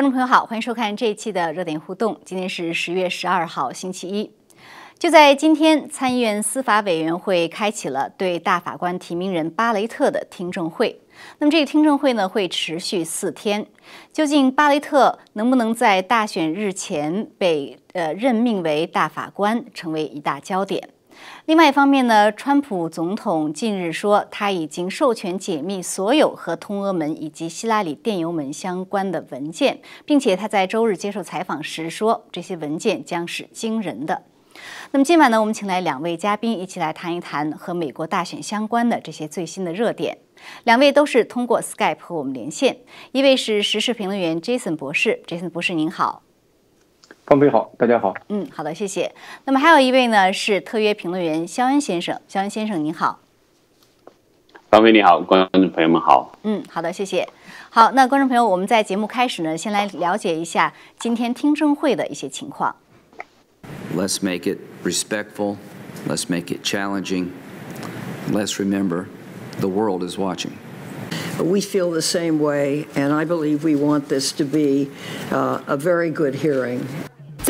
观众朋友好，欢迎收看这一期的热点互动。今天是十月十二号，星期一。就在今天，参议院司法委员会开启了对大法官提名人巴雷特的听证会。那么这个听证会呢，会持续四天。究竟巴雷特能不能在大选日前被呃任命为大法官，成为一大焦点。另外一方面呢，川普总统近日说，他已经授权解密所有和通俄门以及希拉里电邮门相关的文件，并且他在周日接受采访时说，这些文件将是惊人的。那么今晚呢，我们请来两位嘉宾一起来谈一谈和美国大选相关的这些最新的热点。两位都是通过 Skype 和我们连线，一位是时事评论员 Jason 博士，Jason 博士您好。方飞好，大家好。嗯，好的，谢谢。那么还有一位呢，是特约评论员肖恩先生。肖恩先生您好。方飞你好，观众朋友们好。嗯，好的，谢谢。好，那观众朋友，我们在节目开始呢，先来了解一下今天听证会的一些情况。Let's make it respectful. Let's make it challenging. Let's remember the world is watching. We feel the same way, and I believe we want this to be uh, a very good hearing.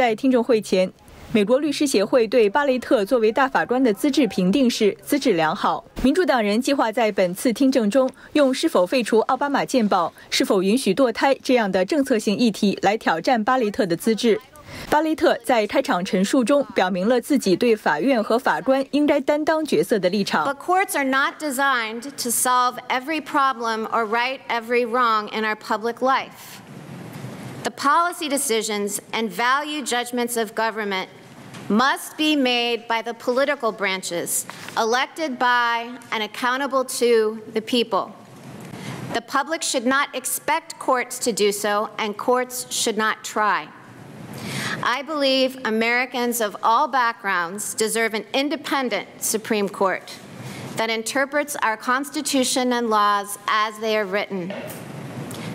在听证会前，美国律师协会对巴雷特作为大法官的资质评定是资质良好。民主党人计划在本次听证中用是否废除奥巴马健保、是否允许堕胎这样的政策性议题来挑战巴雷特的资质。巴雷特在开场陈述中表明了自己对法院和法官应该担当角色的立场。But courts are not designed to solve every problem or right every wrong in our public life. The policy decisions and value judgments of government must be made by the political branches, elected by and accountable to the people. The public should not expect courts to do so, and courts should not try. I believe Americans of all backgrounds deserve an independent Supreme Court that interprets our Constitution and laws as they are written.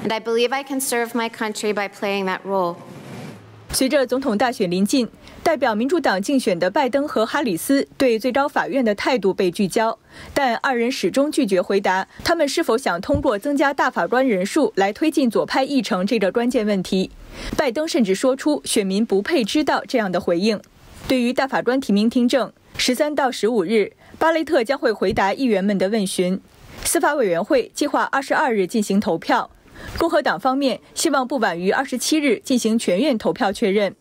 And I believe I can serve my country by playing that role. 随着总统大选临近，代表民主党竞选的拜登和哈里斯对最高法院的态度被聚焦，但二人始终拒绝回答他们是否想通过增加大法官人数来推进左派议程这个关键问题。拜登甚至说出选民不配知道这样的回应。对于大法官提名听证，十三到十五日，巴雷特将会回答议员们的问询。司法委员会计划二十二日进行投票。共和党方面希望不晚于二十七日进行全院投票确认。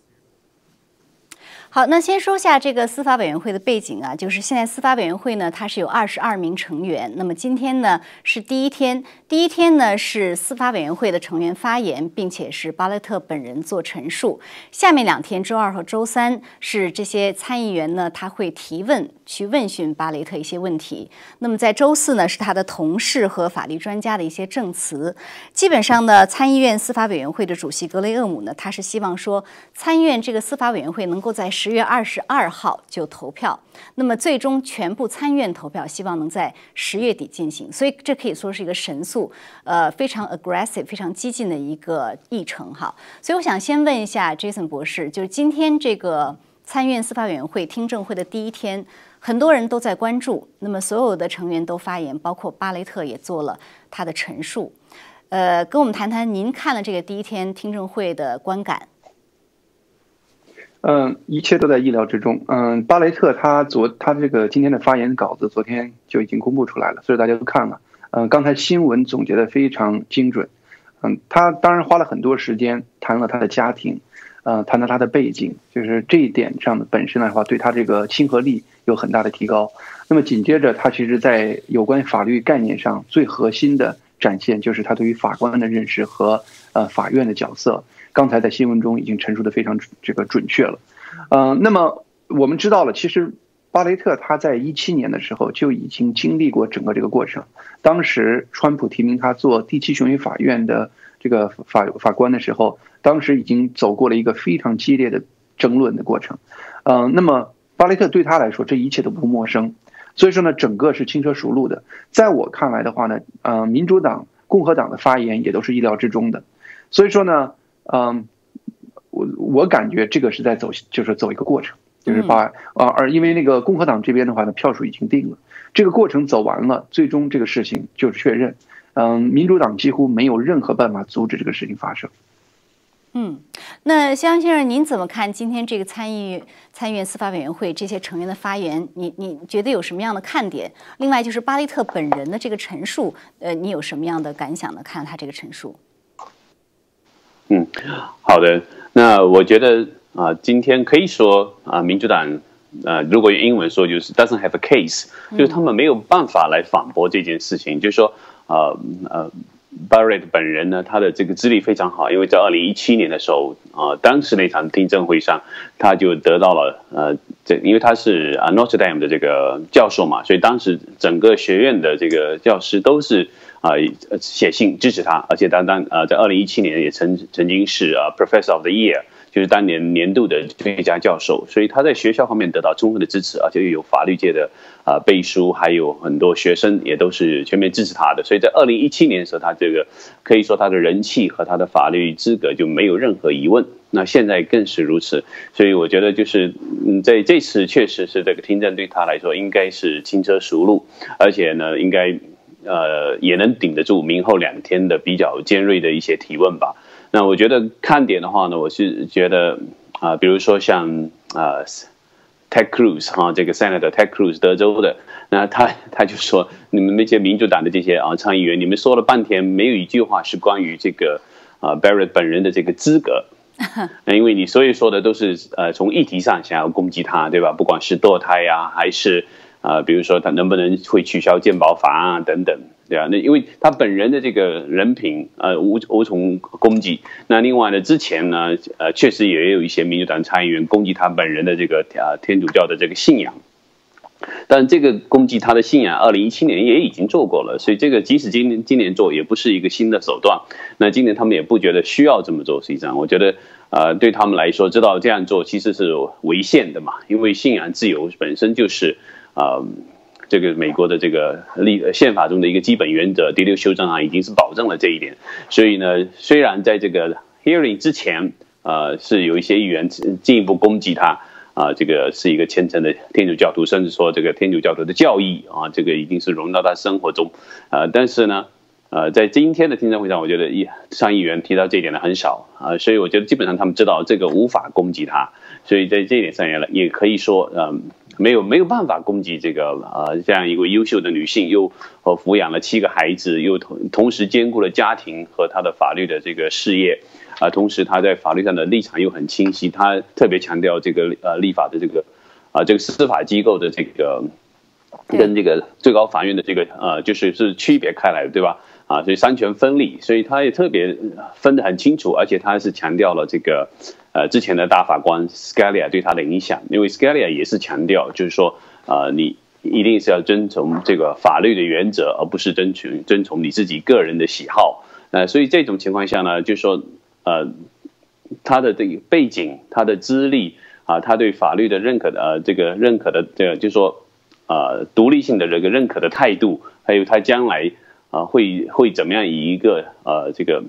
好，那先说下这个司法委员会的背景啊，就是现在司法委员会呢，它是有二十二名成员。那么今天呢是第一天，第一天呢是司法委员会的成员发言，并且是巴勒特本人做陈述。下面两天，周二和周三是这些参议员呢，他会提问。去问询巴雷特一些问题。那么在周四呢，是他的同事和法律专家的一些证词。基本上呢，参议院司法委员会的主席格雷厄姆呢，他是希望说，参议院这个司法委员会能够在十月二十二号就投票。那么最终全部参院投票，希望能在十月底进行。所以这可以说是一个神速，呃，非常 aggressive、非常激进的一个议程哈。所以我想先问一下 Jason 博士，就是今天这个参院司法委员会听证会的第一天。很多人都在关注，那么所有的成员都发言，包括巴雷特也做了他的陈述。呃，跟我们谈谈您看了这个第一天听证会的观感。嗯，一切都在意料之中。嗯，巴雷特他昨他这个今天的发言稿子昨天就已经公布出来了，所以大家都看了。嗯，刚才新闻总结的非常精准。嗯，他当然花了很多时间谈了他的家庭。呃，谈到他的背景，就是这一点上的本身的话，对他这个亲和力有很大的提高。那么紧接着，他其实在有关法律概念上最核心的展现，就是他对于法官的认识和呃法院的角色。刚才在新闻中已经陈述的非常这个准确了。嗯，那么我们知道了，其实巴雷特他在一七年的时候就已经经历过整个这个过程。当时川普提名他做第七巡回法院的。这个法法官的时候，当时已经走过了一个非常激烈的争论的过程，嗯，那么巴雷特对他来说，这一切都不陌生，所以说呢，整个是轻车熟路的。在我看来的话呢，呃，民主党、共和党的发言也都是意料之中的，所以说呢，嗯，我我感觉这个是在走，就是走一个过程，就是把啊，而因为那个共和党这边的话呢，票数已经定了，这个过程走完了，最终这个事情就是确认。嗯，民主党几乎没有任何办法阻止这个事情发生。嗯，那肖先生，您怎么看今天这个参议参议院司法委员会这些成员的发言？你你觉得有什么样的看点？另外就是巴雷特本人的这个陈述，呃，你有什么样的感想呢？看他这个陈述。嗯，好的。那我觉得啊，今天可以说啊，民主党呃，如果用英文说就是 doesn't have a case，就是他们没有办法来反驳这件事情，就是说啊呃。Barrett 本人呢，他的这个资历非常好，因为在二零一七年的时候，啊，当时那场听证会上，他就得到了呃，这因为他是啊 Notre Dame 的这个教授嘛，所以当时整个学院的这个教师都是啊写信支持他，而且当当呃在二零一七年也曾曾经是啊 Professor of the Year。就是当年年度的最佳教授，所以他在学校方面得到充分的支持，而且又有法律界的啊背书，还有很多学生也都是全面支持他的。所以在二零一七年的时候，他这个可以说他的人气和他的法律资格就没有任何疑问。那现在更是如此，所以我觉得就是嗯，在这次确实是这个听证对他来说应该是轻车熟路，而且呢，应该呃也能顶得住明后两天的比较尖锐的一些提问吧。那我觉得看点的话呢，我是觉得啊，比如说像啊，Ted Cruz 哈，这个 Senator Ted Cruz 德州的，那他他就说，你们那些民主党的这些啊参议员，你们说了半天，没有一句话是关于这个啊 Barrett 本人的这个资格，那因为你所以说的都是呃从议题上想要攻击他，对吧？不管是堕胎呀，还是啊，比如说他能不能会取消健保法啊等等。对啊，那因为他本人的这个人品，呃，无无从攻击。那另外呢，之前呢，呃，确实也有一些民主党参议员攻击他本人的这个啊天主教的这个信仰。但这个攻击他的信仰，二零一七年也已经做过了，所以这个即使今年今年做，也不是一个新的手段。那今年他们也不觉得需要这么做。实际上，我觉得，呃，对他们来说，知道这样做其实是违宪的嘛，因为信仰自由本身就是啊。这个美国的这个立宪法中的一个基本原则，第六修正案已经是保证了这一点。所以呢，虽然在这个 hearing 之前，呃，是有一些议员进一步攻击他，啊，这个是一个虔诚的天主教徒，甚至说这个天主教徒的教义啊，这个已经是融到他生活中，啊，但是呢，呃，在今天的听证会上，我觉得议上议员提到这一点的很少啊，所以我觉得基本上他们知道这个无法攻击他，所以在这一点上也也可以说，嗯。没有没有办法攻击这个呃这样一个优秀的女性，又呃抚养了七个孩子，又同同时兼顾了家庭和她的法律的这个事业，啊，同时她在法律上的立场又很清晰，她特别强调这个呃立法的这个啊这个司法机构的这个跟这个最高法院的这个呃就是是区别开来的，对吧？啊，所以三权分立，所以她也特别分得很清楚，而且她是强调了这个。呃，之前的大法官 Scalia 对他的影响，因为 Scalia 也是强调，就是说，呃，你一定是要遵从这个法律的原则，而不是遵从遵从你自己个人的喜好。呃，所以这种情况下呢，就是说，呃，他的这个背景、他的资历啊，他对法律的认可的呃，这个认可的这个，就是说，呃，独立性的这个认可的态度，还有他将来啊会会怎么样以一个呃这个。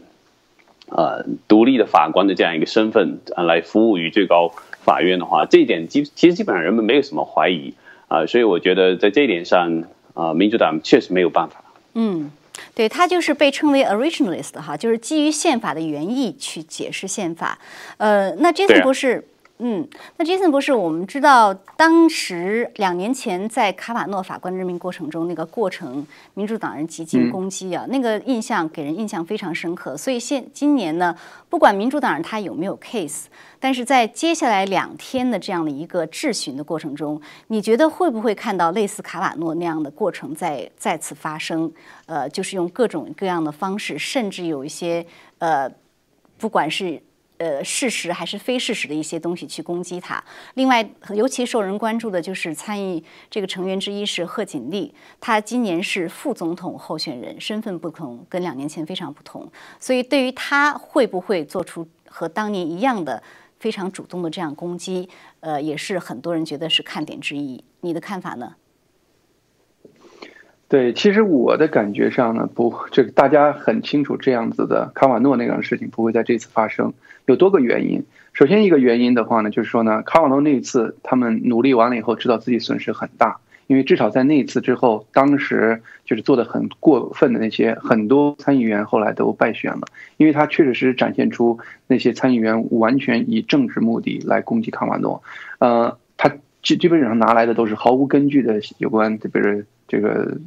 呃，独立的法官的这样一个身份啊，来服务于最高法院的话，这一点基其实基本上人们没有什么怀疑啊，所以我觉得在这一点上啊，民主党确实没有办法。嗯，对他就是被称为 originalist 哈，就是基于宪法的原意去解释宪法。呃，那这次不是。嗯，那杰森博士，我们知道当时两年前在卡瓦诺法官任命过程中，那个过程，民主党人极尽攻击啊，那个印象给人印象非常深刻。所以现今年呢，不管民主党人他有没有 case，但是在接下来两天的这样的一个质询的过程中，你觉得会不会看到类似卡瓦诺那样的过程再再次发生？呃，就是用各种各样的方式，甚至有一些呃，不管是。呃，事实还是非事实的一些东西去攻击他。另外，尤其受人关注的就是参议这个成员之一是贺锦丽，他今年是副总统候选人，身份不同，跟两年前非常不同。所以，对于他会不会做出和当年一样的非常主动的这样攻击，呃，也是很多人觉得是看点之一。你的看法呢？对，其实我的感觉上呢，不，这个大家很清楚，这样子的卡瓦诺那样的事情不会在这次发生，有多个原因。首先一个原因的话呢，就是说呢，卡瓦诺那一次他们努力完了以后，知道自己损失很大，因为至少在那一次之后，当时就是做的很过分的那些很多参议员后来都败选了，因为他确实是展现出那些参议员完全以政治目的来攻击卡瓦诺，呃，他基基本上拿来的都是毫无根据的有关，比如这个。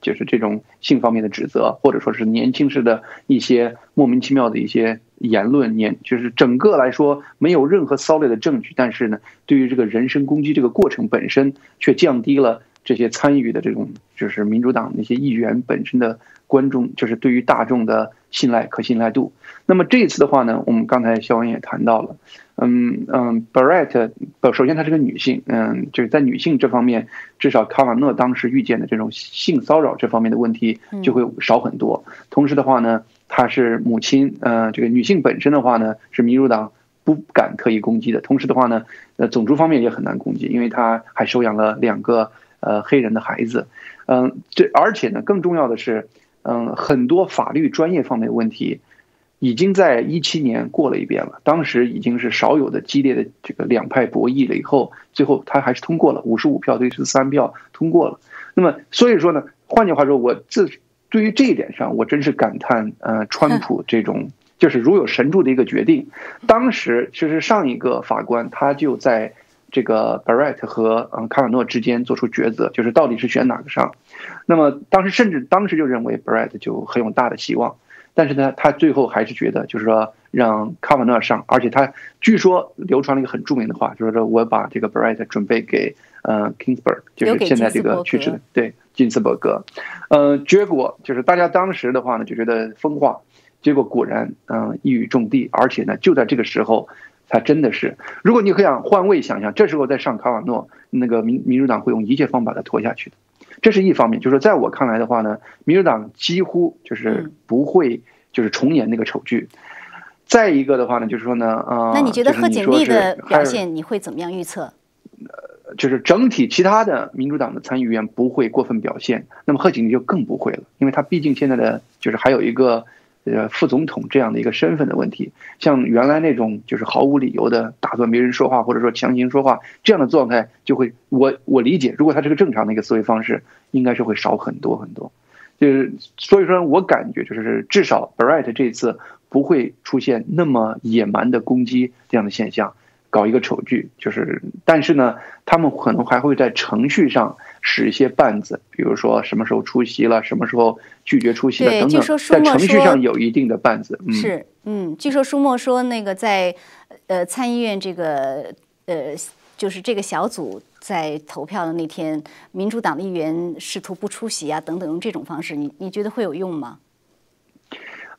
就是这种性方面的指责，或者说是年轻时的一些莫名其妙的一些言论，年就是整个来说没有任何 solid 的证据，但是呢，对于这个人身攻击这个过程本身，却降低了这些参与的这种就是民主党那些议员本身的观众，就是对于大众的信赖可信赖度。那么这一次的话呢，我们刚才肖恩也谈到了。嗯嗯，Barrett，不，首先她是个女性，嗯，就是在女性这方面，至少卡瓦诺当时遇见的这种性骚扰这方面的问题就会少很多。同时的话呢，她是母亲，呃，这个女性本身的话呢，是民主党不敢特意攻击的。同时的话呢，呃，种族方面也很难攻击，因为她还收养了两个呃黑人的孩子。嗯，这而且呢，更重要的是，嗯，很多法律专业方面的问题。已经在一七年过了一遍了，当时已经是少有的激烈的这个两派博弈了。以后最后他还是通过了，五十五票对十三票通过了。那么所以说呢，换句话说，我自对于这一点上，我真是感叹，呃，川普这种就是如有神助的一个决定。当时其实上一个法官他就在这个 Barrett 和嗯卡瓦诺之间做出抉择，就是到底是选哪个上。那么当时甚至当时就认为 Barrett 就很有大的希望。但是呢，他最后还是觉得，就是说让卡瓦诺上，而且他据说流传了一个很著名的话，就是说我把这个 Barrett 准备给呃 Kingsburg，就是现在这个去世的对金斯伯格，呃，结果就是大家当时的话呢就觉得疯话，结果果然嗯一语中的，而且呢就在这个时候，他真的是，如果你可想换位想象，这时候再上卡瓦诺，那个民民主党会用一切方法把他拖下去的。这是一方面，就是在我看来的话呢，民主党几乎就是不会就是重演那个丑剧。再一个的话呢，就是说呢，啊，那你觉得贺锦丽的表现你会怎么样预测？呃，就是整体其他的民主党的参议员不会过分表现，那么贺锦丽就更不会了，因为他毕竟现在的就是还有一个。呃，副总统这样的一个身份的问题，像原来那种就是毫无理由的打断别人说话，或者说强行说话这样的状态，就会我我理解，如果他是个正常的一个思维方式，应该是会少很多很多。就是所以说我感觉就是至少 Bright 这次不会出现那么野蛮的攻击这样的现象。搞一个丑剧，就是，但是呢，他们可能还会在程序上使一些绊子，比如说什么时候出席了，什么时候拒绝出席了等等，在程序上有一定的绊子。是，嗯，据说舒默说，那个在呃参议院这个呃就是这个小组在投票的那天，民主党的议员试图不出席啊，等等，用这种方式，你你觉得会有用吗？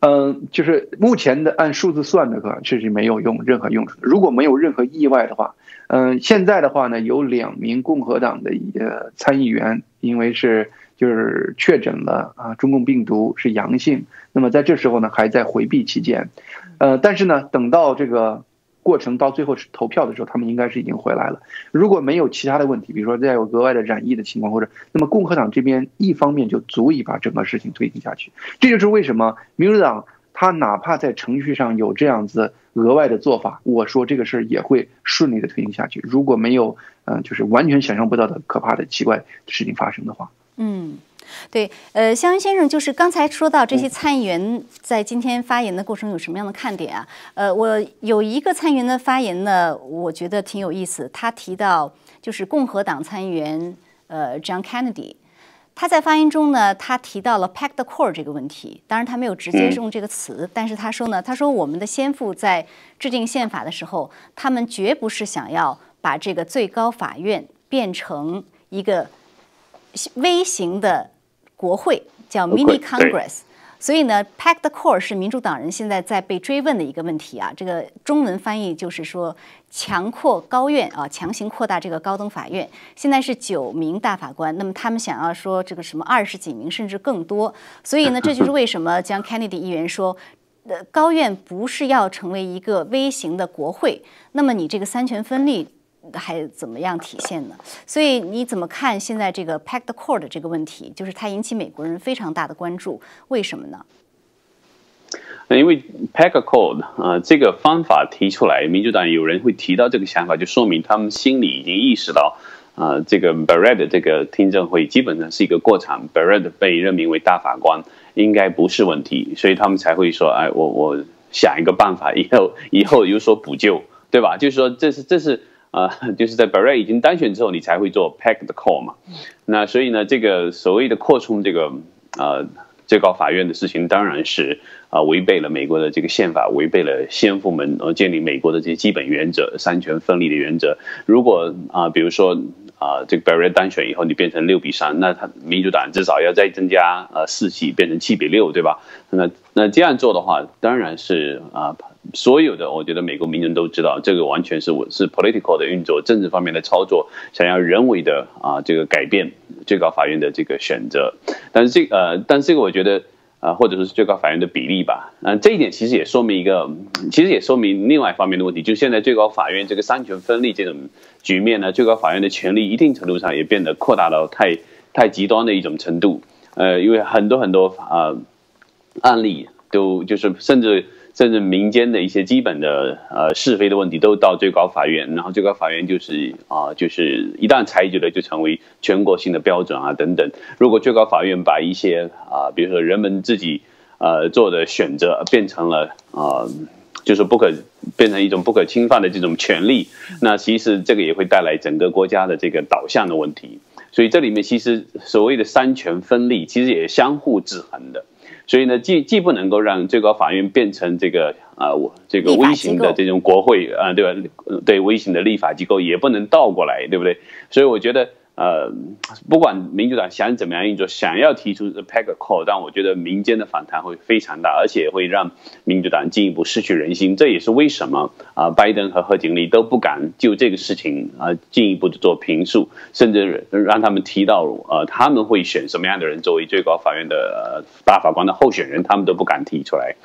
嗯，就是目前的按数字算的话，确实没有用任何用处。如果没有任何意外的话，嗯，现在的话呢，有两名共和党的呃参议员，因为是就是确诊了啊中共病毒是阳性，那么在这时候呢还在回避期间，呃，但是呢等到这个。过程到最后是投票的时候，他们应该是已经回来了。如果没有其他的问题，比如说再有额外的染疫的情况，或者那么共和党这边一方面就足以把整个事情推进下去。这就是为什么民主党他哪怕在程序上有这样子额外的做法，我说这个事儿也会顺利的推进下去。如果没有嗯，就是完全想象不到的可怕的奇怪的事情发生的话，嗯。对，呃，肖恩先生，就是刚才说到这些参议员在今天发言的过程有什么样的看点啊？呃，我有一个参议员的发言呢，我觉得挺有意思。他提到就是共和党参议员呃，John Kennedy，他在发言中呢，他提到了 “pack the core” 这个问题。当然，他没有直接用这个词，但是他说呢，他说我们的先父在制定宪法的时候，他们绝不是想要把这个最高法院变成一个微型的。国会叫 Mini Congress，所以呢，Pack the Core 是民主党人现在在被追问的一个问题啊。这个中文翻译就是说，强扩高院啊，强行扩大这个高等法院。现在是九名大法官，那么他们想要说这个什么二十几名甚至更多。所以呢，这就是为什么将 Kennedy 议员说，呃，高院不是要成为一个微型的国会，那么你这个三权分立。还怎么样体现呢？所以你怎么看现在这个 pack the core 的这个问题？就是它引起美国人非常大的关注，为什么呢？因为 pack a core 啊，这个方法提出来，民主党有人会提到这个想法，就说明他们心里已经意识到啊，这个 Barrett 这个听证会基本上是一个过场，Barrett 被任命为大法官应该不是问题，所以他们才会说，哎，我我想一个办法，以后以后有所补救，对吧？就是说，这是这是啊，就是在 barre 已经当选之后，你才会做 pack the call 嘛。那所以呢，这个所谓的扩充这个啊。最高法院的事情当然是啊，违背了美国的这个宪法，违背了先父们呃建立美国的这些基本原则，三权分立的原则。如果啊，比如说啊，这个 Barrett 单选以后，你变成六比三，那他民主党至少要再增加呃四席，变成七比六，对吧？那那这样做的话，当然是啊。所有的，我觉得美国民众都知道，这个完全是我是 political 的运作，政治方面的操作，想要人为的啊，这个改变最高法院的这个选择。但是这呃，但这个我觉得啊，或者说是最高法院的比例吧，嗯，这一点其实也说明一个，其实也说明另外一方面的问题，就现在最高法院这个三权分立这种局面呢，最高法院的权力一定程度上也变得扩大到太太极端的一种程度。呃，因为很多很多啊案例都就是甚至。甚至民间的一些基本的呃是非的问题都到最高法院，然后最高法院就是啊，就是一旦裁决了就成为全国性的标准啊等等。如果最高法院把一些啊，比如说人们自己呃做的选择变成了啊，就是不可变成一种不可侵犯的这种权利，那其实这个也会带来整个国家的这个导向的问题。所以这里面其实所谓的三权分立，其实也相互制衡的。所以呢，既既不能够让最高法院变成这个啊，我这个微型的这种国会啊，对吧？对微型的立法机构，也不能倒过来，对不对？所以我觉得。呃，不管民主党想怎么样运作，想要提出 the peck call，但我觉得民间的反弹会非常大，而且会让民主党进一步失去人心。这也是为什么啊，拜登和贺锦丽都不敢就这个事情啊进一步的做评述，甚至让他们提到呃他们会选什么样的人作为最高法院的大法官的候选人，他们都不敢提出来。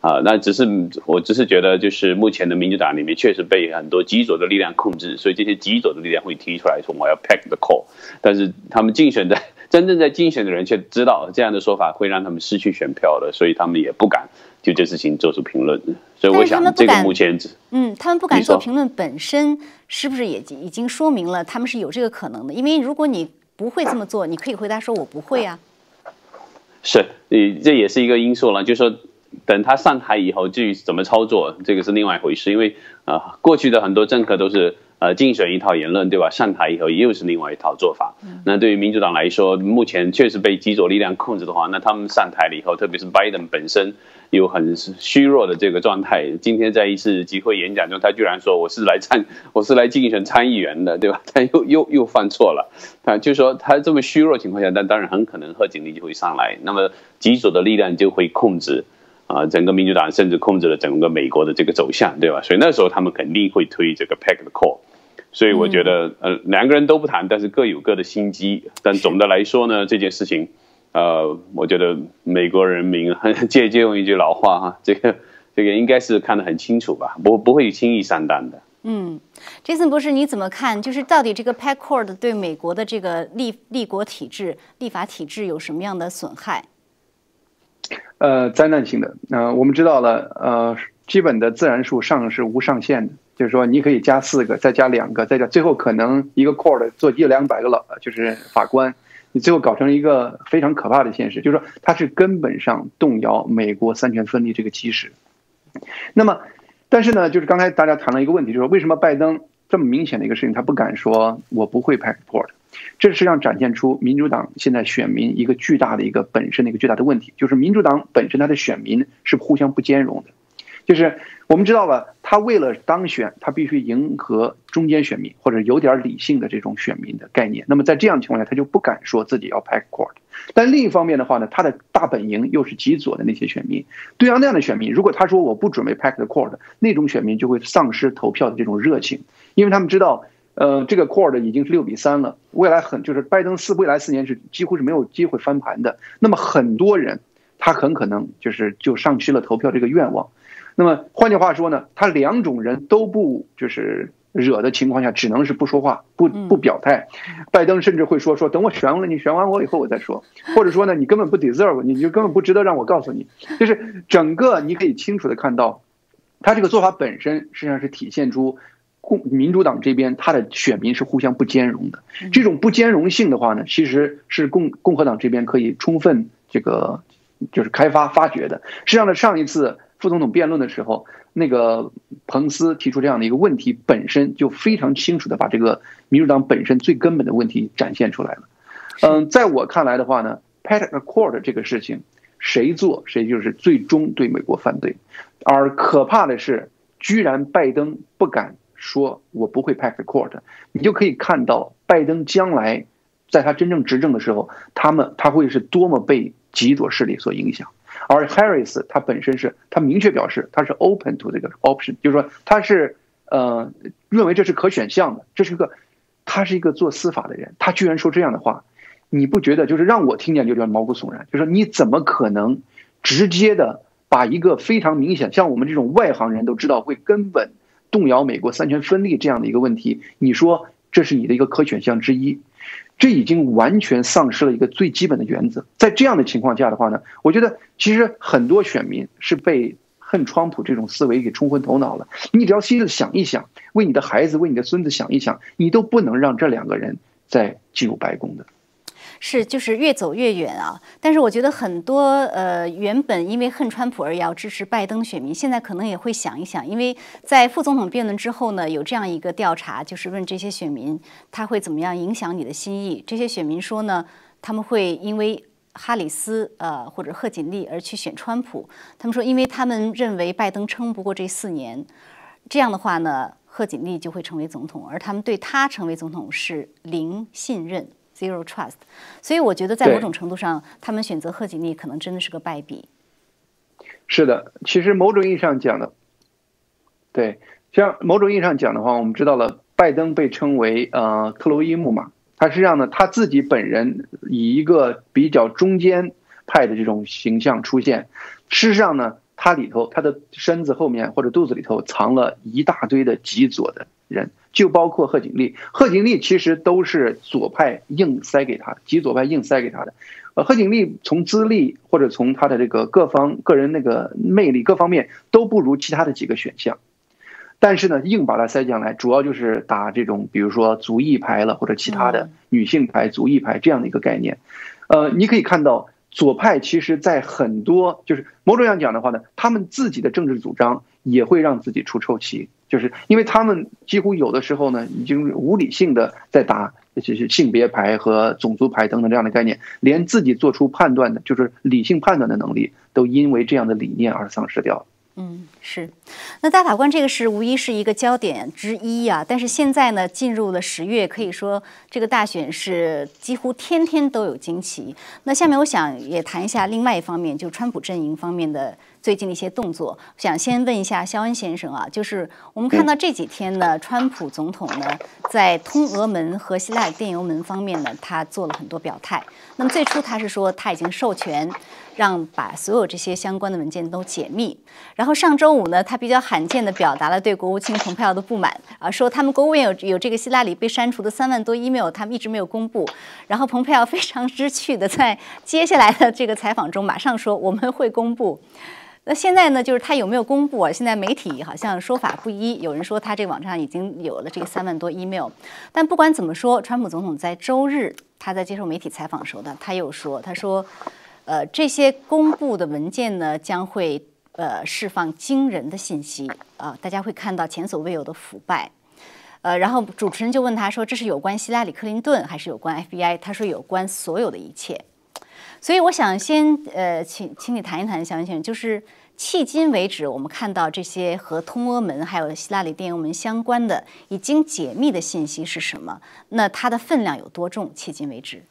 啊，那只是我只是觉得，就是目前的民主党里面确实被很多极左的力量控制，所以这些极左的力量会提出来说我要 pack the call，但是他们竞选的 真正在竞选的人却知道这样的说法会让他们失去选票的，所以他们也不敢就这事情做出评论。所以我想，这个目前嗯，他们不敢做评论本身是不是也已经说明了他们是有这个可能的？因为如果你不会这么做，你可以回答说我不会啊。是，你这也是一个因素了，就是说。等他上台以后，至于怎么操作，这个是另外一回事。因为啊，过去的很多政客都是呃竞选一套言论，对吧？上台以后又是另外一套做法。那对于民主党来说，目前确实被极左力量控制的话，那他们上台了以后，特别是拜登本身有很虚弱的这个状态。今天在一次集会演讲中，他居然说我是来参，我是来竞选参议员的，对吧？他又又又犯错了。他，就说他这么虚弱情况下，但当然很可能贺锦丽就会上来，那么极左的力量就会控制。啊，整个民主党甚至控制了整个美国的这个走向，对吧？所以那时候他们肯定会推这个 pack the call。所以我觉得，呃，两个人都不谈，但是各有各的心机。但总的来说呢，这件事情，呃，我觉得美国人民 借借用一句老话哈，这个这个应该是看得很清楚吧，不不会轻易上当的。嗯，Jason 博士，你怎么看？就是到底这个 pack call 对美国的这个立立国体制、立法体制有什么样的损害？呃，灾难性的。呃，我们知道了，呃，基本的自然数上是无上限的，就是说你可以加四个，再加两个，再加，最后可能一个 court 做一两百个老，就是法官，你最后搞成一个非常可怕的现实，就是说它是根本上动摇美国三权分立这个基石。那么，但是呢，就是刚才大家谈了一个问题，就是说为什么拜登这么明显的一个事情，他不敢说我不会派 court。这实际上展现出民主党现在选民一个巨大的一个本身的一个巨大的问题，就是民主党本身它的选民是互相不兼容的，就是我们知道了，他为了当选，他必须迎合中间选民或者有点理性的这种选民的概念。那么在这样的情况下，他就不敢说自己要 pack court。但另一方面的话呢，他的大本营又是极左的那些选民，对于那样的选民，如果他说我不准备 pack the court，那种选民就会丧失投票的这种热情，因为他们知道。呃，这个 core 已经是六比三了，未来很就是拜登四未来四年是几乎是没有机会翻盘的。那么很多人他很可能就是就丧失了投票这个愿望。那么换句话说呢，他两种人都不就是惹的情况下，只能是不说话，不不表态。拜登甚至会说说等我选完了，你选完我以后我再说，或者说呢，你根本不 deserve，你就根本不值得让我告诉你。就是整个你可以清楚的看到，他这个做法本身实际上是体现出。共民主党这边他的选民是互相不兼容的。这种不兼容性的话呢，其实是共共和党这边可以充分这个就是开发发掘的。实际上呢，上一次副总统辩论的时候，那个彭斯提出这样的一个问题，本身就非常清楚的把这个民主党本身最根本的问题展现出来了。嗯，在我看来的话呢，Pat Accord 这个事情，谁做谁就是最终对美国犯罪。而可怕的是，居然拜登不敢说“我不会 Pat Accord”，你就可以看到拜登将来在他真正执政的时候，他们他会是多么被极左势力所影响。而 Harris 他本身是他明确表示他是 open to 这个 option，就是说他是呃认为这是可选项的，这是个他是一个做司法的人，他居然说这样的话。你不觉得就是让我听见就叫毛骨悚然？就说你怎么可能直接的把一个非常明显，像我们这种外行人都知道会根本动摇美国三权分立这样的一个问题，你说这是你的一个可选项之一，这已经完全丧失了一个最基本的原则。在这样的情况下的话呢，我觉得其实很多选民是被恨川普这种思维给冲昏头脑了。你只要细细想一想，为你的孩子、为你的孙子想一想，你都不能让这两个人再进入白宫的。是，就是越走越远啊！但是我觉得很多呃，原本因为恨川普而要支持拜登选民，现在可能也会想一想，因为在副总统辩论之后呢，有这样一个调查，就是问这些选民他会怎么样影响你的心意。这些选民说呢，他们会因为哈里斯呃或者贺锦丽而去选川普。他们说，因为他们认为拜登撑不过这四年，这样的话呢，贺锦丽就会成为总统，而他们对他成为总统是零信任。Zero trust，所以我觉得在某种程度上，他们选择贺锦丽可能真的是个败笔。是的，其实某种意义上讲的，对，像某种意义上讲的话，我们知道了，拜登被称为呃克洛伊木马，他实际上呢，他自己本人以一个比较中间派的这种形象出现，事实上呢，他里头他的身子后面或者肚子里头藏了一大堆的极左的人。就包括贺锦丽，贺锦丽其实都是左派硬塞给他，极左派硬塞给他的。呃，贺锦丽从资历或者从他的这个各方个人那个魅力各方面都不如其他的几个选项，但是呢，硬把他塞进来，主要就是打这种比如说族裔牌了或者其他的女性牌、族裔牌这样的一个概念。呃，你可以看到左派其实在很多就是某种上讲的话呢，他们自己的政治主张也会让自己出臭棋。就是因为他们几乎有的时候呢，已经无理性的在打就是性别牌和种族牌等等这样的概念，连自己做出判断的，就是理性判断的能力，都因为这样的理念而丧失掉了。嗯，是。那大法官这个是无疑是一个焦点之一啊。但是现在呢，进入了十月，可以说这个大选是几乎天天都有惊奇。那下面我想也谈一下另外一方面，就川普阵营方面的最近的一些动作。想先问一下肖恩先生啊，就是我们看到这几天呢，川普总统呢在通俄门和希腊电邮门方面呢，他做了很多表态。那么最初他是说他已经授权。让把所有这些相关的文件都解密。然后上周五呢，他比较罕见的表达了对国务卿蓬佩奥的不满啊，说他们国务院有有这个希拉里被删除的三万多 email，他们一直没有公布。然后蓬佩奥非常知趣的在接下来的这个采访中马上说我们会公布。那现在呢，就是他有没有公布啊？现在媒体好像说法不一，有人说他这个网上已经有了这个三万多 email。但不管怎么说，川普总统在周日他在接受媒体采访时候呢，他又说，他说。呃，这些公布的文件呢，将会呃释放惊人的信息啊，大家会看到前所未有的腐败。呃，然后主持人就问他说：“这是有关希拉里·克林顿，还是有关 FBI？” 他说：“有关所有的一切。”所以我想先呃，请请你谈一谈，肖先生，就是迄今为止，我们看到这些和通俄门还有希拉里电邮门相关的已经解密的信息是什么？那它的分量有多重？迄今为止。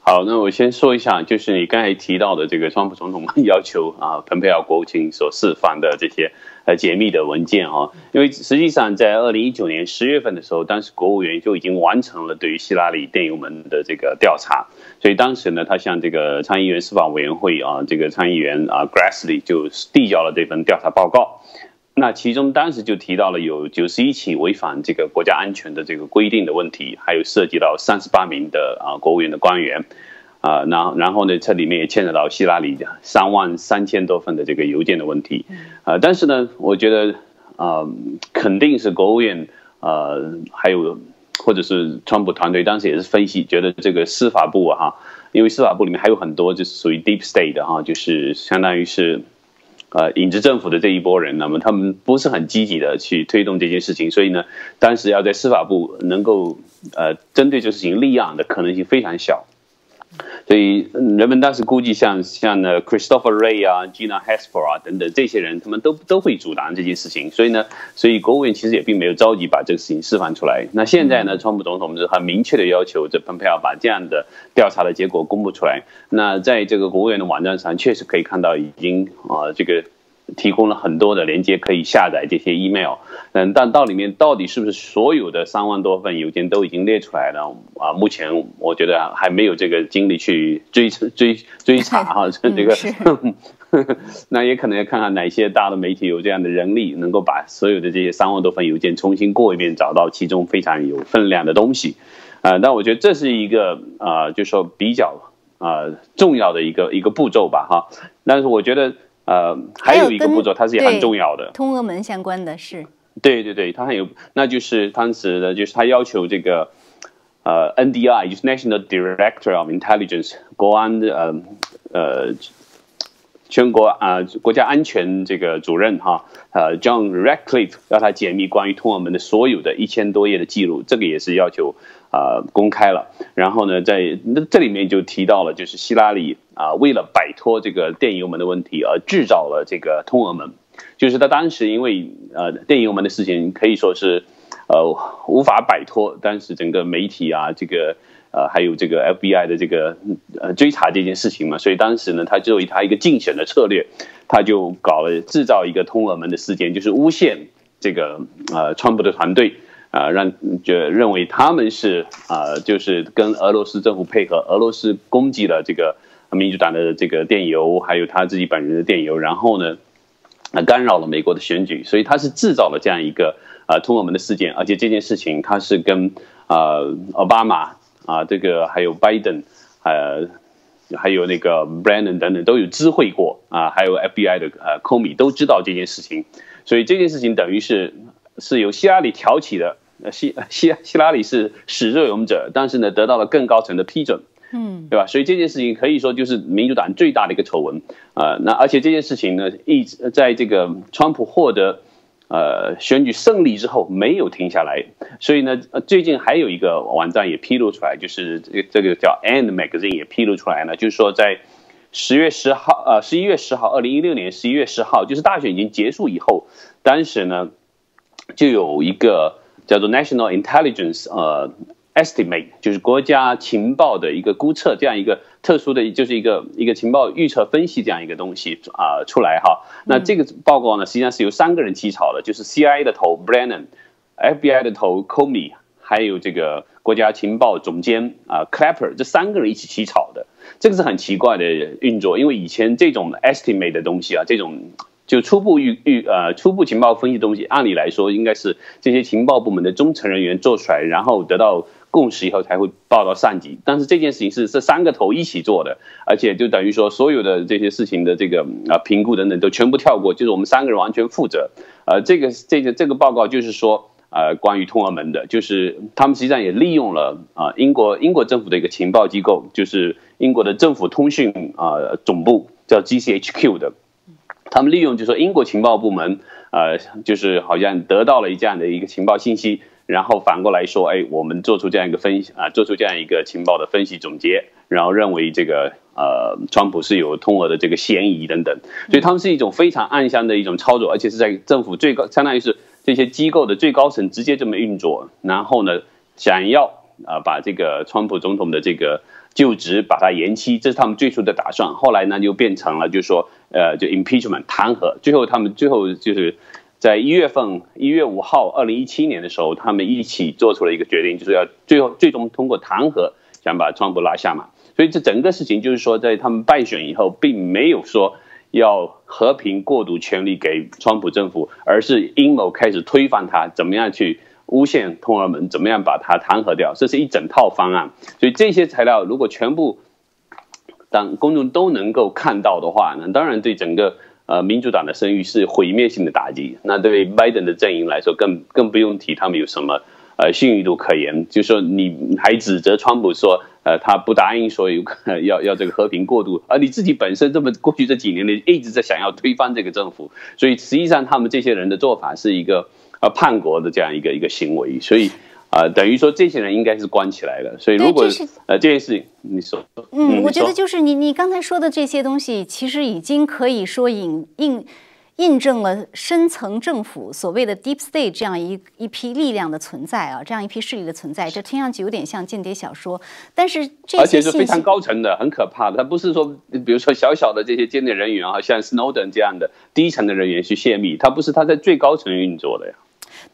好，那我先说一下，就是你刚才提到的这个川普总统 要求啊，蓬佩奥国务卿所释放的这些呃解密的文件啊，因为实际上在二零一九年十月份的时候，当时国务院就已经完成了对于希拉里电邮门的这个调查，所以当时呢，他向这个参议院司法委员会啊，这个参议员啊 Grassley 就递交了这份调查报告。那其中当时就提到了有九十一起违反这个国家安全的这个规定的问题，还有涉及到三十八名的啊国务院的官员，啊，然然后呢，这里面也牵扯到希拉里三万三千多份的这个邮件的问题，啊，但是呢，我觉得呃，肯定是国务院呃，还有或者是川普团队当时也是分析，觉得这个司法部啊，哈，因为司法部里面还有很多就是属于 deep state 的哈，就是相当于是。呃，影子政府的这一波人，那么他们不是很积极的去推动这件事情，所以呢，当时要在司法部能够呃针对这事情立案的可能性非常小。所以人们当时估计，像像呢，Christopher Ray 啊，Gina Haspel 啊等等这些人，他们都都会阻挡这件事情。所以呢，所以国务院其实也并没有着急把这个事情释放出来。那现在呢，川普总统是很明确的要求这蓬佩奥把这样的调查的结果公布出来。那在这个国务院的网站上，确实可以看到已经啊这个。提供了很多的连接，可以下载这些 email，嗯，但到里面到底是不是所有的三万多份邮件都已经列出来了啊？目前我觉得还没有这个精力去追追追查 哈，这个，那也可能要看看哪些大的媒体有这样的人力，能够把所有的这些三万多份邮件重新过一遍，找到其中非常有分量的东西，啊，那我觉得这是一个啊，就说比较啊重要的一个一个步骤吧，哈，但是我觉得。呃，还有一个步骤，它是也很重要的，通俄门相关的是。对对对，它还有，那就是当时的，就是他要求这个呃，NDI 就是 National Director of Intelligence 国安的呃呃全国啊国家安全这个主任哈呃 John Ratcliffe 要他解密关于通俄门的所有的一千多页的记录，这个也是要求。啊，公开了，然后呢，在那这里面就提到了，就是希拉里啊，为了摆脱这个电邮门的问题而制造了这个通俄门，就是他当时因为呃电邮门的事情可以说是呃无法摆脱，当时整个媒体啊，这个呃还有这个 FBI 的这个呃追查这件事情嘛，所以当时呢，他作为他一个竞选的策略，他就搞了制造一个通俄门的事件，就是诬陷这个呃川普的团队。啊，让就认为他们是啊，就是跟俄罗斯政府配合，俄罗斯攻击了这个民主党的这个电邮，还有他自己本人的电邮，然后呢，啊干扰了美国的选举，所以他是制造了这样一个啊通俄门的事件，而且这件事情他是跟啊奥巴马啊这个还有拜登，呃还有那个 Brandon 等等都有知会过啊，还有 FBI 的呃 Comey 都知道这件事情，所以这件事情等于是是由希拉里挑起的。呃，希希希拉里是始作俑者，但是呢，得到了更高层的批准，嗯，对吧？所以这件事情可以说就是民主党最大的一个丑闻啊。那而且这件事情呢，一直在这个川普获得呃选举胜利之后没有停下来。所以呢，最近还有一个网站也披露出来，就是这个这个叫 And Magazine 也披露出来了，就是说在十月十号，呃，十一月十号，二零一六年十一月十号，就是大选已经结束以后，当时呢就有一个。叫做 National Intelligence 呃 Estimate，就是国家情报的一个估测，这样一个特殊的，就是一个一个情报预测分析这样一个东西啊出来哈。那这个报告呢，实际上是由三个人起草的，就是 CIA 的头 Brennan，FBI 的头 Comey，还有这个国家情报总监啊 Clapper，这三个人一起起草的。这个是很奇怪的运作，因为以前这种 estimate 的东西啊，这种。就初步预预呃初步情报分析东西，按理来说应该是这些情报部门的中层人员做出来，然后得到共识以后才会报到上级。但是这件事情是这三个头一起做的，而且就等于说所有的这些事情的这个啊评估等等都全部跳过，就是我们三个人完全负责。呃，这个这个这个报告就是说呃关于通俄门的，就是他们实际上也利用了啊英国英国政府的一个情报机构，就是英国的政府通讯啊总部叫 GCHQ 的。他们利用就说英国情报部门，呃，就是好像得到了这样的一个情报信息，然后反过来说，哎，我们做出这样一个分析啊，做出这样一个情报的分析总结，然后认为这个呃，川普是有通俄的这个嫌疑等等，所以他们是一种非常暗箱的一种操作，而且是在政府最高，相当于是这些机构的最高层直接这么运作，然后呢，想要啊把这个川普总统的这个。就职把它延期，这是他们最初的打算。后来呢，就变成了就是说，呃，就 impeachment 弹劾。最后他们最后就是在一月份，一月五号，二零一七年的时候，他们一起做出了一个决定，就是要最后最终通过弹劾，想把川普拉下马。所以这整个事情就是说，在他们败选以后，并没有说要和平过渡权力给川普政府，而是阴谋开始推翻他，怎么样去？诬陷通俄门怎么样把它弹劾掉？这是一整套方案，所以这些材料如果全部当公众都能够看到的话，那当然对整个呃民主党的声誉是毁灭性的打击。那对拜登的阵营来说，更更不用提他们有什么呃信誉度可言。就说你还指责川普说，呃他不答应说有要要这个和平过渡，而你自己本身这么过去这几年里一直在想要推翻这个政府，所以实际上他们这些人的做法是一个呃叛国的这样一个一个行为，所以。啊，等于说这些人应该是关起来的，所以如果呃这件事情，你说，嗯，我觉得就是你你刚才说的这些东西，其实已经可以说印印印证了深层政府所谓的 deep state 这样一一批力量的存在啊，这样一批势力的存在，这听上去有点像间谍小说，但是这而且是非常高层的，很可怕的，他不是说比如说小小的这些间谍人员啊，像 Snowden 这样的低层的人员去泄密，他不是他在最高层运作的呀。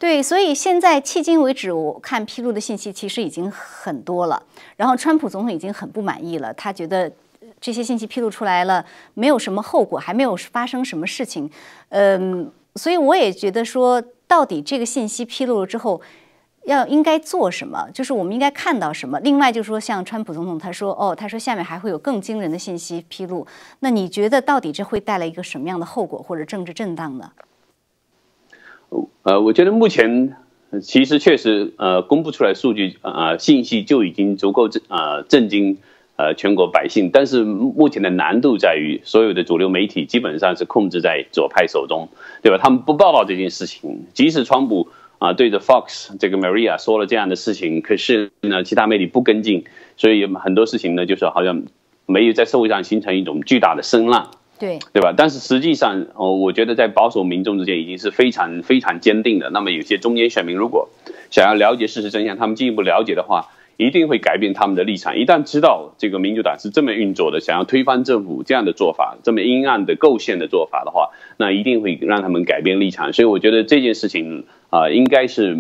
对，所以现在迄今为止，我看披露的信息其实已经很多了。然后，川普总统已经很不满意了，他觉得这些信息披露出来了，没有什么后果，还没有发生什么事情。嗯，所以我也觉得说，到底这个信息披露了之后，要应该做什么？就是我们应该看到什么？另外，就是说，像川普总统他说，哦，他说下面还会有更惊人的信息披露。那你觉得到底这会带来一个什么样的后果或者政治震荡呢？呃，我觉得目前其实确实呃公布出来数据啊信息就已经足够震啊震惊呃全国百姓，但是目前的难度在于所有的主流媒体基本上是控制在左派手中，对吧？他们不报道这件事情，即使川普啊对着 Fox 这个 Maria 说了这样的事情，可是呢其他媒体不跟进，所以很多事情呢就是好像没有在社会上形成一种巨大的声浪。对对吧？但是实际上，哦，我觉得在保守民众之间已经是非常非常坚定的。那么有些中间选民如果想要了解事实真相，他们进一步了解的话，一定会改变他们的立场。一旦知道这个民主党是这么运作的，想要推翻政府这样的做法，这么阴暗的构陷的做法的话，那一定会让他们改变立场。所以我觉得这件事情啊，应该是。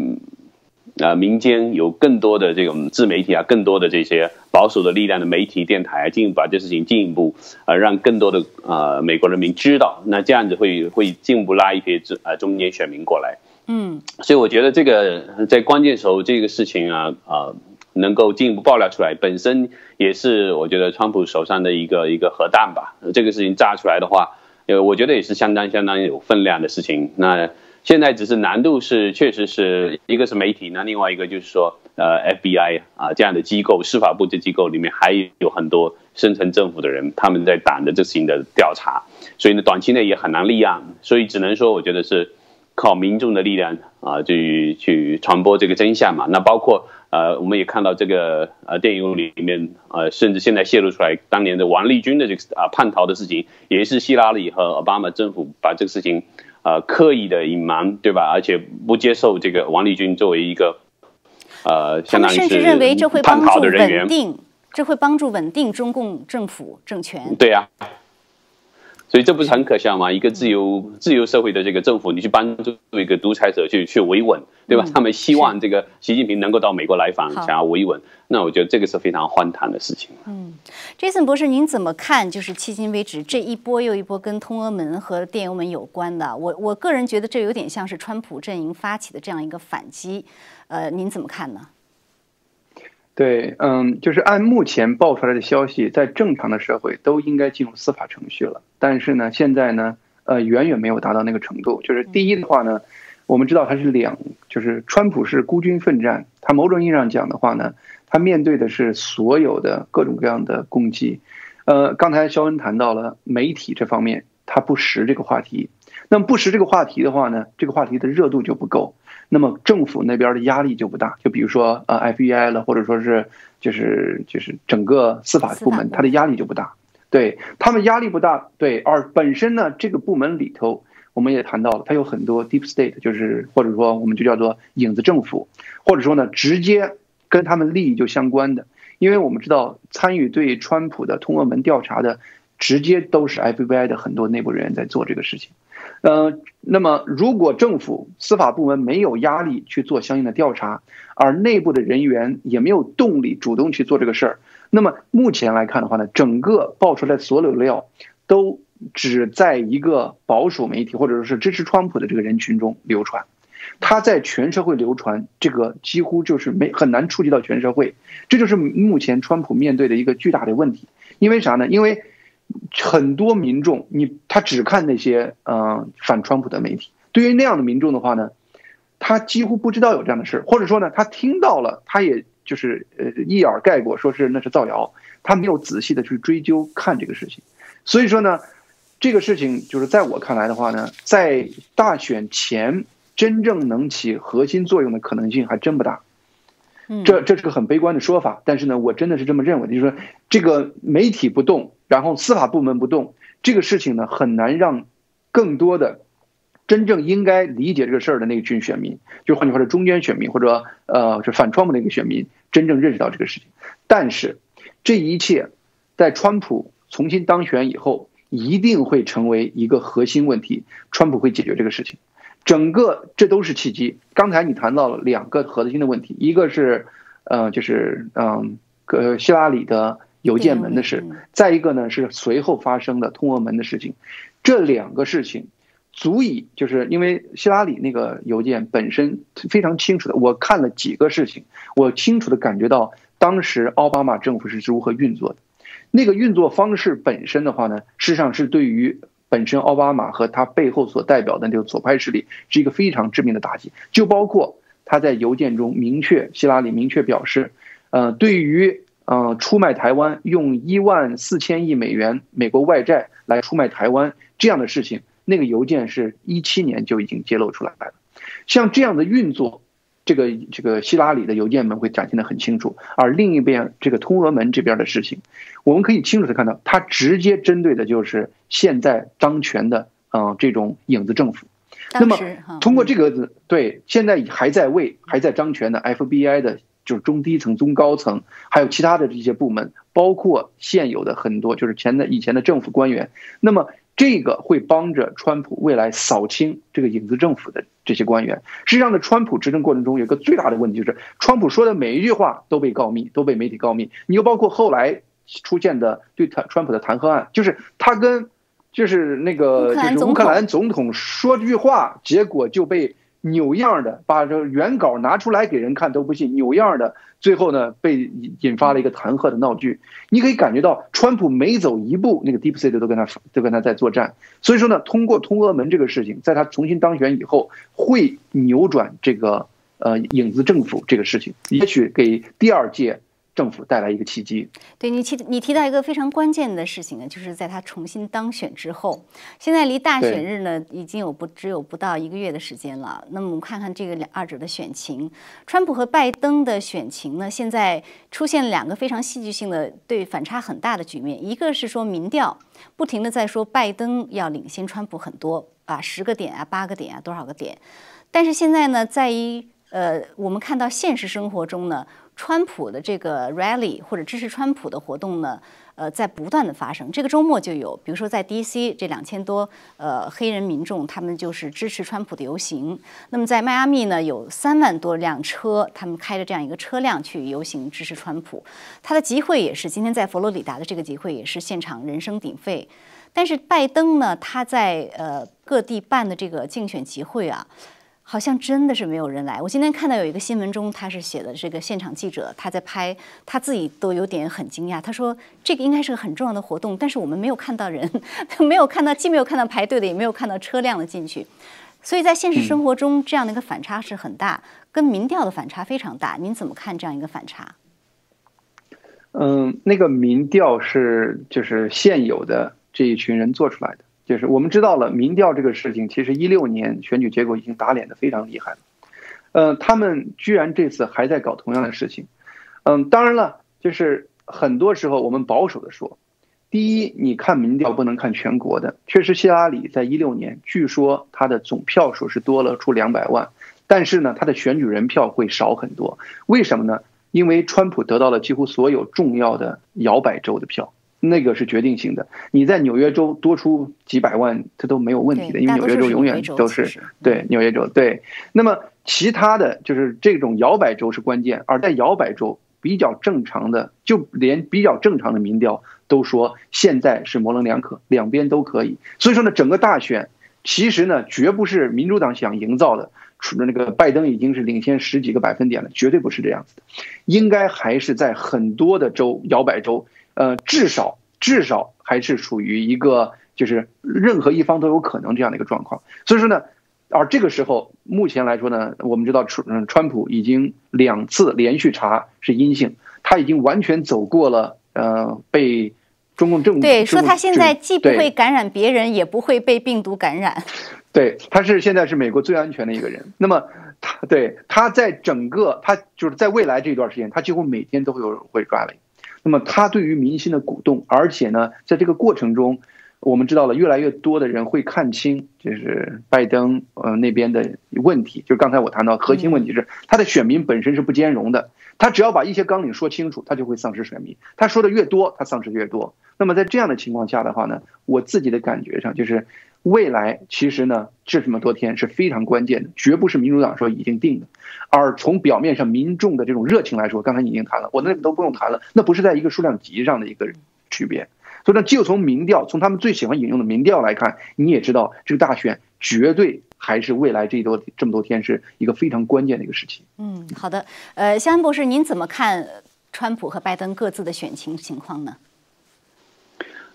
啊，民间有更多的这种自媒体啊，更多的这些保守的力量的媒体、电台啊，进一步把这事情进一步啊，让更多的啊美国人民知道，那这样子会会进一步拉一批中啊中间选民过来。嗯，所以我觉得这个在关键时候这个事情啊啊能够进一步爆料出来，本身也是我觉得川普手上的一个一个核弹吧。这个事情炸出来的话，呃，我觉得也是相当相当有分量的事情。那。现在只是难度是，确实是一个是媒体，那另外一个就是说，呃，FBI 啊这样的机构，司法部这机构里面还有很多深层政府的人，他们在党的这行的调查，所以呢，短期内也很难立案，所以只能说，我觉得是靠民众的力量啊，去去传播这个真相嘛。那包括呃，我们也看到这个呃电影里面呃，甚至现在泄露出来当年的王立军的这个啊叛逃的事情，也是希拉里和奥巴马政府把这个事情。呃，刻意的隐瞒，对吧？而且不接受这个王立军作为一个，呃，相当于是甚至认为这会帮助稳定，这会帮助稳定中共政府政权。对呀。所以这不是很可笑吗？一个自由自由社会的这个政府，你去帮助一个独裁者去去维稳，对吧？他们希望这个习近平能够到美国来访，想要维稳，那我觉得这个是非常荒唐的事情。嗯，Jason 博士，您怎么看？就是迄今为止这一波又一波跟通俄门和电邮门有关的，我我个人觉得这有点像是川普阵营发起的这样一个反击，呃，您怎么看呢？对，嗯，就是按目前爆出来的消息，在正常的社会都应该进入司法程序了。但是呢，现在呢，呃，远远没有达到那个程度。就是第一的话呢，我们知道他是两，就是川普是孤军奋战，他某种意义上讲的话呢，他面对的是所有的各种各样的攻击。呃，刚才肖恩谈到了媒体这方面，他不识这个话题。那么不识这个话题的话呢，这个话题的热度就不够。那么政府那边的压力就不大，就比如说呃 FBI 了，或者说是就是就是整个司法部门，它的压力就不大，对他们压力不大，对，而本身呢这个部门里头，我们也谈到了，它有很多 deep state，就是或者说我们就叫做影子政府，或者说呢直接跟他们利益就相关的，因为我们知道参与对川普的通俄门调查的，直接都是 FBI 的很多内部人员在做这个事情。呃，那么如果政府司法部门没有压力去做相应的调查，而内部的人员也没有动力主动去做这个事儿，那么目前来看的话呢，整个爆出来所有料都只在一个保守媒体或者说是支持川普的这个人群中流传，他在全社会流传，这个几乎就是没很难触及到全社会，这就是目前川普面对的一个巨大的问题。因为啥呢？因为很多民众，你他只看那些呃反川普的媒体。对于那样的民众的话呢，他几乎不知道有这样的事或者说呢，他听到了，他也就是呃一耳盖过，说是那是造谣，他没有仔细的去追究看这个事情。所以说呢，这个事情就是在我看来的话呢，在大选前真正能起核心作用的可能性还真不大。这这是个很悲观的说法，但是呢，我真的是这么认为，就是说这个媒体不动，然后司法部门不动，这个事情呢很难让更多的真正应该理解这个事儿的那群选民，就换句话说，中间选民或者呃是反川普那个选民真正认识到这个事情。但是这一切在川普重新当选以后，一定会成为一个核心问题，川普会解决这个事情。整个这都是契机。刚才你谈到了两个核心的问题，一个是，呃，就是嗯，呃，希拉里的邮件门的事，再一个呢是随后发生的通俄门的事情。这两个事情足以，就是因为希拉里那个邮件本身非常清楚的，我看了几个事情，我清楚的感觉到当时奥巴马政府是如何运作的。那个运作方式本身的话呢，事实上是对于。本身奥巴马和他背后所代表的这个左派势力是一个非常致命的打击，就包括他在邮件中明确，希拉里明确表示，呃，对于呃出卖台湾，用一万四千亿美元美国外债来出卖台湾这样的事情，那个邮件是一七年就已经揭露出来了，像这样的运作。这个这个希拉里的邮件门会展现的很清楚，而另一边这个通俄门这边的事情，我们可以清楚的看到，它直接针对的就是现在当权的嗯这种影子政府。那么通过这个对现在还在位还在当权的 FBI 的，就是中低层、中高层，还有其他的这些部门，包括现有的很多就是前的以前的政府官员，那么。这个会帮着川普未来扫清这个影子政府的这些官员。实际上，在川普执政过程中，有个最大的问题就是，川普说的每一句话都被告密，都被媒体告密。你又包括后来出现的对他川普的弹劾案，就是他跟就是那个就是乌克兰总统说句话，结果就被。扭样的把这原稿拿出来给人看都不信，扭样的最后呢被引发了一个弹劾的闹剧。你可以感觉到，川普每走一步，那个 Deep State 都跟他都跟他在作战。所以说呢，通过通俄门这个事情，在他重新当选以后，会扭转这个呃影子政府这个事情，也许给第二届。政府带来一个契机。对你提你提到一个非常关键的事情呢，就是在他重新当选之后，现在离大选日呢已经有不只有不到一个月的时间了。那么我们看看这个两二者的选情，川普和拜登的选情呢，现在出现两个非常戏剧性的对反差很大的局面。一个是说民调不停的在说拜登要领先川普很多啊，十个点啊，八个点啊，多少个点？但是现在呢，在于呃，我们看到现实生活中呢。川普的这个 rally 或者支持川普的活动呢，呃，在不断的发生。这个周末就有，比如说在 D.C. 这两千多呃黑人民众，他们就是支持川普的游行。那么在迈阿密呢，有三万多辆车，他们开着这样一个车辆去游行支持川普。他的集会也是今天在佛罗里达的这个集会也是现场人声鼎沸。但是拜登呢，他在呃各地办的这个竞选集会啊。好像真的是没有人来。我今天看到有一个新闻中，他是写的这个现场记者，他在拍，他自己都有点很惊讶。他说这个应该是个很重要的活动，但是我们没有看到人，没有看到，既没有看到排队的，也没有看到车辆的进去。所以在现实生活中，这样的一个反差是很大，跟民调的反差非常大。您怎么看这样一个反差？嗯，那个民调是就是现有的这一群人做出来的。就是我们知道了民调这个事情，其实一六年选举结果已经打脸的非常厉害了，呃，他们居然这次还在搞同样的事情，嗯，当然了，就是很多时候我们保守的说，第一，你看民调不能看全国的，确实希拉里在一六年，据说他的总票数是多了出两百万，但是呢，他的选举人票会少很多，为什么呢？因为川普得到了几乎所有重要的摇摆州的票。那个是决定性的，你在纽约州多出几百万，这都没有问题的，因为纽约州永远都是对纽约州对。那么其他的就是这种摇摆州是关键，而在摇摆州比较正常的，就连比较正常的民调都说现在是模棱两可，两边都可以。所以说呢，整个大选其实呢，绝不是民主党想营造的，除了那个拜登已经是领先十几个百分点了，绝对不是这样子的，应该还是在很多的州摇摆州。呃，至少至少还是处于一个就是任何一方都有可能这样的一个状况。所以说呢，而这个时候目前来说呢，我们知道川川普已经两次连续查是阴性，他已经完全走过了呃被中共政府对说他现在既不会感染别人，也不会被病毒感染。对，他是现在是美国最安全的一个人。那么他对他在整个他就是在未来这段时间，他几乎每天都会有人会抓雷。那么他对于民心的鼓动，而且呢，在这个过程中，我们知道了越来越多的人会看清，就是拜登呃那边的问题。就是刚才我谈到核心问题是他的选民本身是不兼容的，他只要把一些纲领说清楚，他就会丧失选民。他说的越多，他丧失越多。那么在这样的情况下的话呢，我自己的感觉上就是。未来其实呢，这这么多天是非常关键的，绝不是民主党说已经定的，而从表面上民众的这种热情来说，刚才你已经谈了，我那个都不用谈了，那不是在一个数量级上的一个区别。所以呢，就从民调，从他们最喜欢引用的民调来看，你也知道这个大选绝对还是未来这多这么多天是一个非常关键的一个时期。嗯，好的，呃，肖恩博士，您怎么看川普和拜登各自的选情情况呢？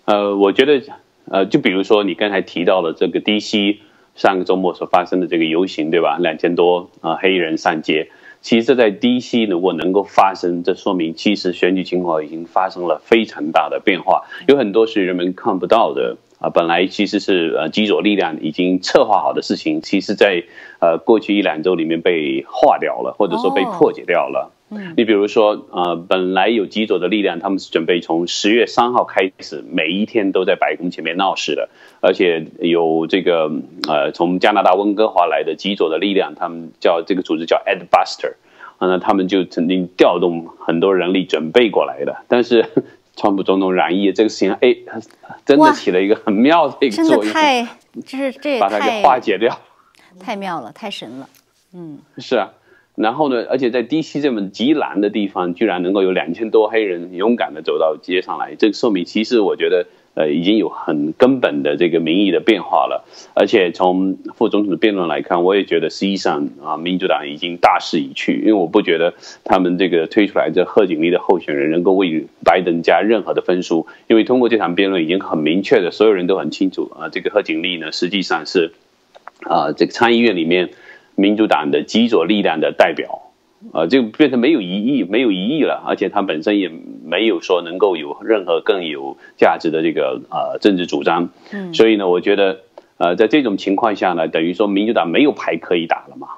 呃，我觉得。呃，就比如说你刚才提到的这个 D.C. 上个周末所发生的这个游行，对吧？两千多啊黑人上街，其实，在低息如果能够发生，这说明其实选举情况已经发生了非常大的变化，有很多是人们看不到的啊。本来其实是呃极左力量已经策划好的事情，其实在呃过去一两周里面被化掉了，或者说被破解掉了。你比如说，呃，本来有极左的力量，他们是准备从十月三号开始，每一天都在白宫前面闹事的，而且有这个呃，从加拿大温哥华来的极左的力量，他们叫这个组织叫 Ed Buster，那他们就曾经调动很多人力准备过来的，但是川普总统染疫这个事情，哎，真的起了一个很妙的一个作用，太，这是这把它给化解掉，太妙了，太神了，嗯，是啊。然后呢？而且在 D.C. 这么极南的地方，居然能够有两千多黑人勇敢的走到街上来，这个说明其实我觉得，呃，已经有很根本的这个民意的变化了。而且从副总统的辩论来看，我也觉得实际上啊，民主党已经大势已去，因为我不觉得他们这个推出来这贺锦丽的候选人能够为拜登加任何的分数，因为通过这场辩论已经很明确的，所有人都很清楚啊，这个贺锦丽呢实际上是啊，这个参议院里面。民主党的极左力量的代表，呃，就变成没有疑义，没有疑义了，而且他本身也没有说能够有任何更有价值的这个呃政治主张，嗯，所以呢，我觉得呃在这种情况下呢，等于说民主党没有牌可以打了嘛，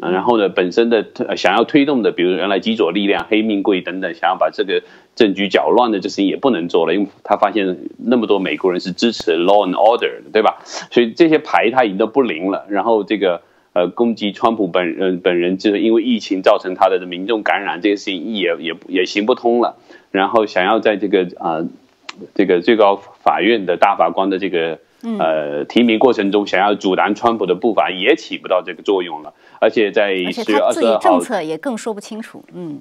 啊，然后呢，本身的想要推动的，比如原来极左力量、黑命贵等等，想要把这个政局搅乱的这事情也不能做了，因为他发现那么多美国人是支持 law and order 的，对吧？所以这些牌他已经都不灵了，然后这个。呃，攻击川普本人本人，就是因为疫情造成他的民众感染这个事情也也也行不通了。然后想要在这个啊，这个最高法院的大法官的这个呃提名过程中，想要阻拦川普的步伐也起不到这个作用了。而且在十月二十二号，政策也更说不清楚。嗯。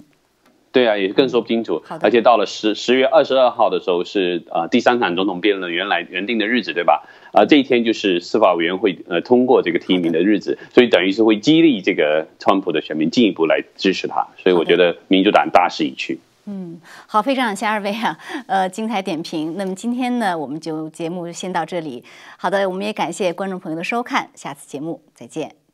对啊，也更说不清楚。而且到了十十月二十二号的时候是呃第三场总统辩论原来原定的日子，对吧？啊这一天就是司法委员会呃通过这个提名的日子，所以等于是会激励这个川普的选民进一步来支持他。所以我觉得民主党大势已去。嗯，好，非常感谢二位啊，呃，精彩点评。那么今天呢，我们就节目先到这里。好的，我们也感谢观众朋友的收看，下次节目再见。